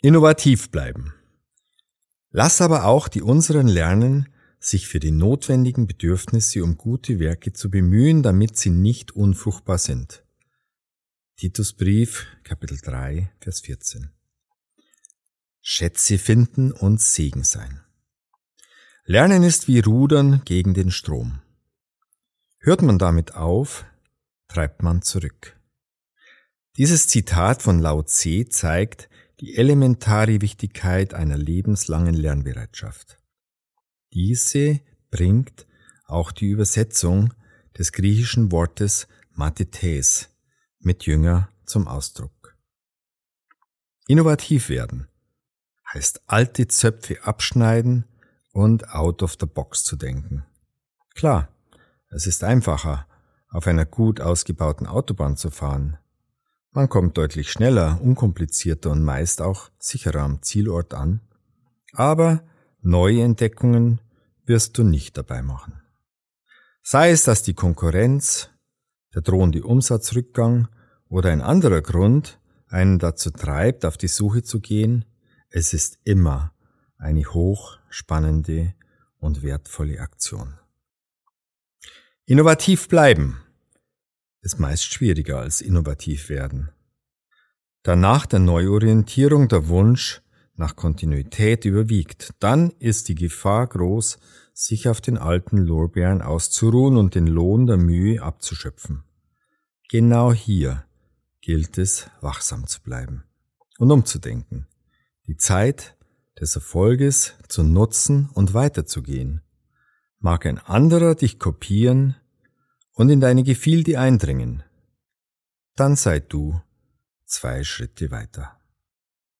Innovativ bleiben. Lass aber auch die unseren lernen, sich für die notwendigen Bedürfnisse um gute Werke zu bemühen, damit sie nicht unfruchtbar sind. Titusbrief, Kapitel 3, Vers 14. Schätze finden und Segen sein. Lernen ist wie Rudern gegen den Strom. Hört man damit auf, treibt man zurück. Dieses Zitat von Lao Tse zeigt die elementare Wichtigkeit einer lebenslangen Lernbereitschaft. Diese bringt auch die Übersetzung des griechischen Wortes Mathetes mit Jünger zum Ausdruck. Innovativ werden heißt alte Zöpfe abschneiden und out of the box zu denken. Klar, es ist einfacher, auf einer gut ausgebauten Autobahn zu fahren. Man kommt deutlich schneller, unkomplizierter und meist auch sicherer am Zielort an. Aber neue Entdeckungen wirst du nicht dabei machen. Sei es, dass die Konkurrenz, der drohende Umsatzrückgang oder ein anderer Grund einen dazu treibt, auf die Suche zu gehen, es ist immer eine hochspannende und wertvolle Aktion. Innovativ bleiben ist meist schwieriger als innovativ werden. Danach der Neuorientierung der Wunsch nach Kontinuität überwiegt, dann ist die Gefahr groß, sich auf den alten Lorbeeren auszuruhen und den Lohn der Mühe abzuschöpfen. Genau hier gilt es, wachsam zu bleiben und umzudenken, die Zeit des Erfolges zu nutzen und weiterzugehen. Mag ein anderer dich kopieren und in deine Gefilde eindringen, dann sei du zwei Schritte weiter.